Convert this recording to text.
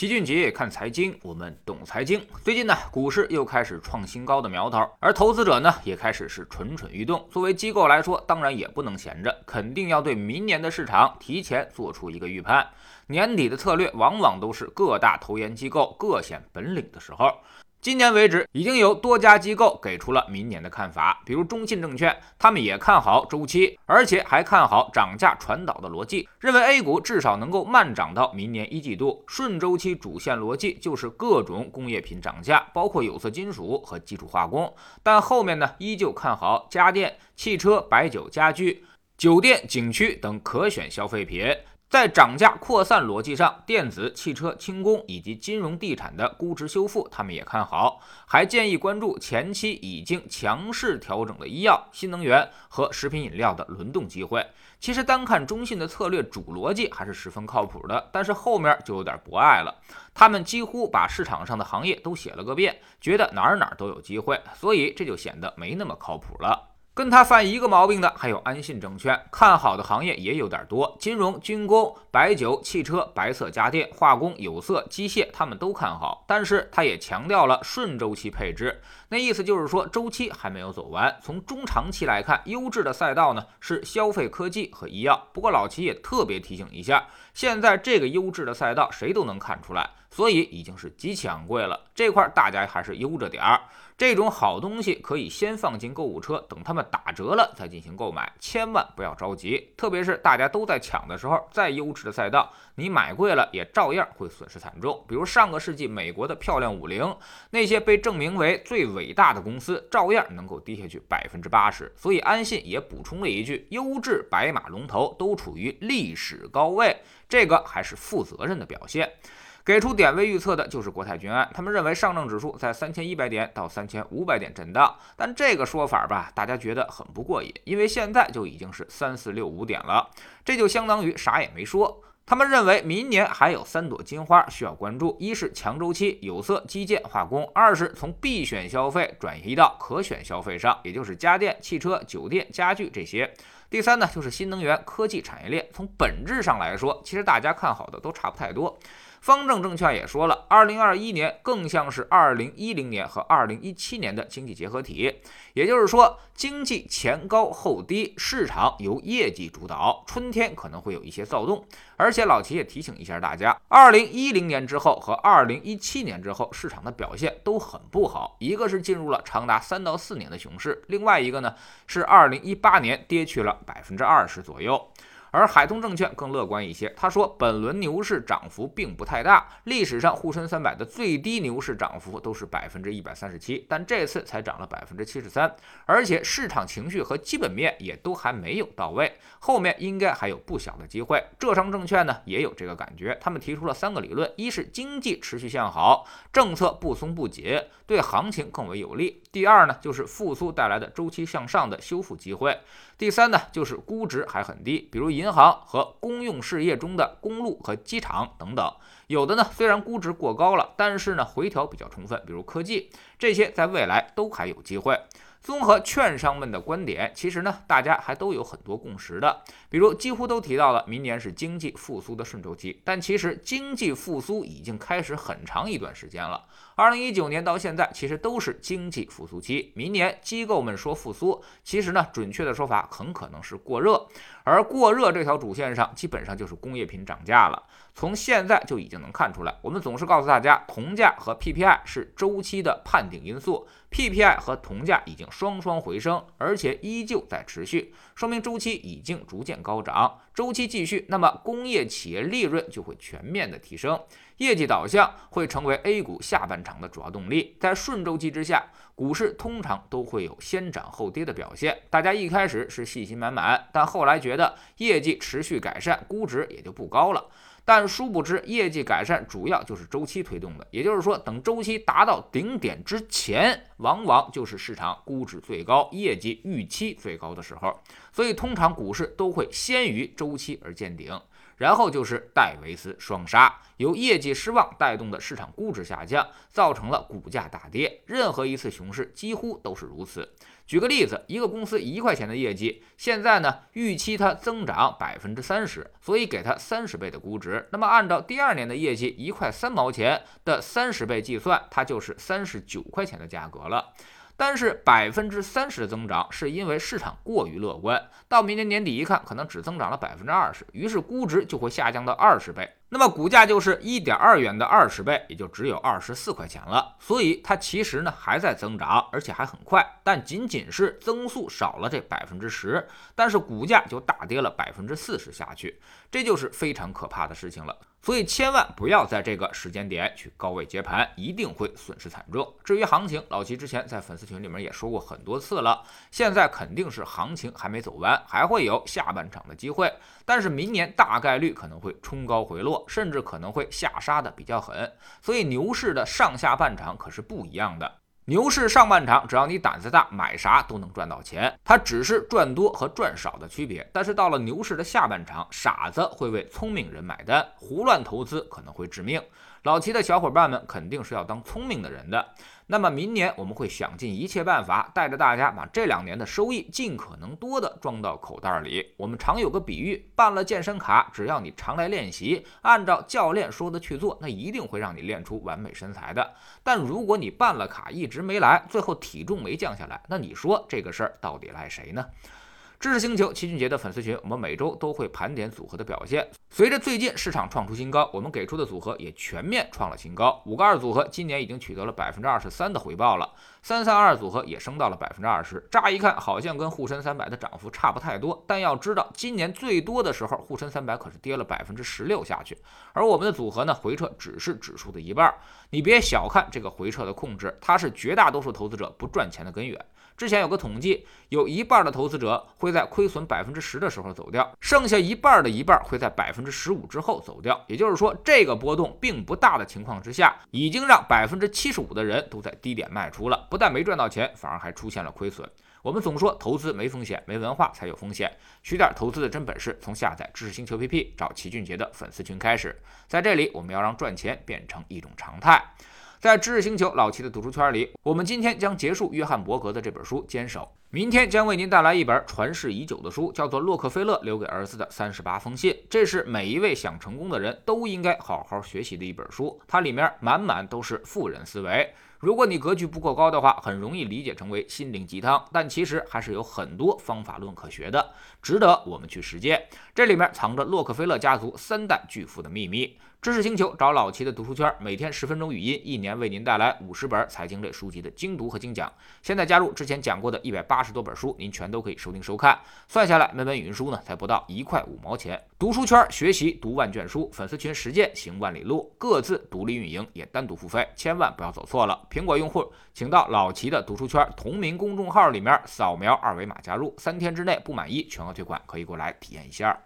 齐俊杰看财经，我们懂财经。最近呢，股市又开始创新高的苗头，而投资者呢，也开始是蠢蠢欲动。作为机构来说，当然也不能闲着，肯定要对明年的市场提前做出一个预判。年底的策略往往都是各大投研机构各显本领的时候。今年为止，已经有多家机构给出了明年的看法，比如中信证券，他们也看好周期，而且还看好涨价传导的逻辑，认为 A 股至少能够慢涨到明年一季度。顺周期主线逻辑就是各种工业品涨价，包括有色金属和基础化工，但后面呢，依旧看好家电、汽车、白酒、家居、酒店、景区等可选消费品。在涨价扩散逻辑上，电子、汽车、轻工以及金融地产的估值修复，他们也看好，还建议关注前期已经强势调整的医药、新能源和食品饮料的轮动机会。其实单看中信的策略主逻辑还是十分靠谱的，但是后面就有点不爱了。他们几乎把市场上的行业都写了个遍，觉得哪儿哪儿都有机会，所以这就显得没那么靠谱了。跟他犯一个毛病的还有安信证券，看好的行业也有点多，金融、军工、白酒、汽车、白色家电、化工、有色、机械，他们都看好。但是他也强调了顺周期配置，那意思就是说周期还没有走完。从中长期来看，优质的赛道呢是消费科技和医药。不过老齐也特别提醒一下，现在这个优质的赛道谁都能看出来，所以已经是极其昂贵了。这块大家还是悠着点儿。这种好东西可以先放进购物车，等他们打折了再进行购买，千万不要着急。特别是大家都在抢的时候，再优质的赛道，你买贵了也照样会损失惨重。比如上个世纪美国的漂亮五零，那些被证明为最伟大的公司，照样能够跌下去百分之八十。所以安信也补充了一句：优质白马龙头都处于历史高位，这个还是负责任的表现。给出点位预测的就是国泰君安，他们认为上证指数在三千一百点到三千五百点震荡，但这个说法吧，大家觉得很不过瘾，因为现在就已经是三四六五点了，这就相当于啥也没说。他们认为明年还有三朵金花需要关注：一是强周期有色、基建、化工；二是从必选消费转移到可选消费上，也就是家电、汽车、酒店、家具这些；第三呢，就是新能源科技产业链。从本质上来说，其实大家看好的都差不太多。方正证券也说了，二零二一年更像是二零一零年和二零一七年的经济结合体，也就是说，经济前高后低，市场由业绩主导，春天可能会有一些躁动。而且老齐也提醒一下大家，二零一零年之后和二零一七年之后，市场的表现都很不好，一个是进入了长达三到四年的熊市，另外一个呢是二零一八年跌去了百分之二十左右。而海通证券更乐观一些，他说本轮牛市涨幅并不太大，历史上沪深三百的最低牛市涨幅都是百分之一百三十七，但这次才涨了百分之七十三，而且市场情绪和基本面也都还没有到位，后面应该还有不小的机会。浙商证券呢也有这个感觉，他们提出了三个理论：一是经济持续向好，政策不松不紧，对行情更为有利；第二呢就是复苏带来的周期向上的修复机会；第三呢就是估值还很低，比如以。银行和公用事业中的公路和机场等等，有的呢虽然估值过高了，但是呢回调比较充分，比如科技，这些在未来都还有机会。综合券商们的观点，其实呢，大家还都有很多共识的，比如几乎都提到了明年是经济复苏的顺周期，但其实经济复苏已经开始很长一段时间了，二零一九年到现在其实都是经济复苏期，明年机构们说复苏，其实呢，准确的说法很可能是过热，而过热这条主线上基本上就是工业品涨价了，从现在就已经能看出来，我们总是告诉大家，铜价和 PPI 是周期的判定因素。PPI 和铜价已经双双回升，而且依旧在持续，说明周期已经逐渐高涨。周期继续，那么工业企业利润就会全面的提升，业绩导向会成为 A 股下半场的主要动力。在顺周期之下，股市通常都会有先涨后跌的表现。大家一开始是信心满满，但后来觉得业绩持续改善，估值也就不高了。但殊不知，业绩改善主要就是周期推动的，也就是说，等周期达到顶点之前，往往就是市场估值最高、业绩预期最高的时候。所以，通常股市都会先于周期而见顶。然后就是戴维斯双杀，由业绩失望带动的市场估值下降，造成了股价大跌。任何一次熊市几乎都是如此。举个例子，一个公司一块钱的业绩，现在呢预期它增长百分之三十，所以给它三十倍的估值。那么按照第二年的业绩一块三毛钱的三十倍计算，它就是三十九块钱的价格了。但是百分之三十的增长是因为市场过于乐观，到明年年底一看，可能只增长了百分之二十，于是估值就会下降到二十倍，那么股价就是一点二元的二十倍，也就只有二十四块钱了。所以它其实呢还在增长，而且还很快，但仅仅是增速少了这百分之十，但是股价就大跌了百分之四十下去，这就是非常可怕的事情了。所以千万不要在这个时间点去高位接盘，一定会损失惨重。至于行情，老齐之前在粉丝群里面也说过很多次了，现在肯定是行情还没走完，还会有下半场的机会。但是明年大概率可能会冲高回落，甚至可能会下杀的比较狠。所以牛市的上下半场可是不一样的。牛市上半场，只要你胆子大，买啥都能赚到钱，它只是赚多和赚少的区别。但是到了牛市的下半场，傻子会为聪明人买单，胡乱投资可能会致命。老齐的小伙伴们肯定是要当聪明的人的。那么明年我们会想尽一切办法，带着大家把这两年的收益尽可能多的装到口袋里。我们常有个比喻，办了健身卡，只要你常来练习，按照教练说的去做，那一定会让你练出完美身材的。但如果你办了卡一直没来，最后体重没降下来，那你说这个事儿到底赖谁呢？知识星球齐俊杰的粉丝群，我们每周都会盘点组合的表现。随着最近市场创出新高，我们给出的组合也全面创了新高。五个二组合今年已经取得了百分之二十三的回报了，三三二组合也升到了百分之二十。乍一看好像跟沪深三百的涨幅差不太多，但要知道今年最多的时候，沪深三百可是跌了百分之十六下去，而我们的组合呢，回撤只是指数的一半。你别小看这个回撤的控制，它是绝大多数投资者不赚钱的根源。之前有个统计，有一半的投资者会在亏损百分之十的时候走掉，剩下一半的一半会在百分之十五之后走掉。也就是说，这个波动并不大的情况之下，已经让百分之七十五的人都在低点卖出了，不但没赚到钱，反而还出现了亏损。我们总说投资没风险，没文化才有风险。学点投资的真本事，从下载知识星球 APP 找齐俊杰的粉丝群开始。在这里，我们要让赚钱变成一种常态。在知识星球老齐的读书圈里，我们今天将结束约翰伯格的这本书《坚守》，明天将为您带来一本传世已久的书，叫做《洛克菲勒留给儿子的三十八封信》。这是每一位想成功的人都应该好好学习的一本书，它里面满满都是富人思维。如果你格局不够高的话，很容易理解成为心灵鸡汤，但其实还是有很多方法论可学的，值得我们去实践。这里面藏着洛克菲勒家族三代巨富的秘密。知识星球找老齐的读书圈，每天十分钟语音，一年为您带来五十本财经类书籍的精读和精讲。现在加入之前讲过的一百八十多本书，您全都可以收听收看。算下来，每本语音书呢才不到一块五毛钱。读书圈学习读万卷书，粉丝群实践行万里路，各自独立运营也单独付费，千万不要走错了。苹果用户请到老齐的读书圈同名公众号里面扫描二维码加入，三天之内不满意全额退款，可以过来体验一下。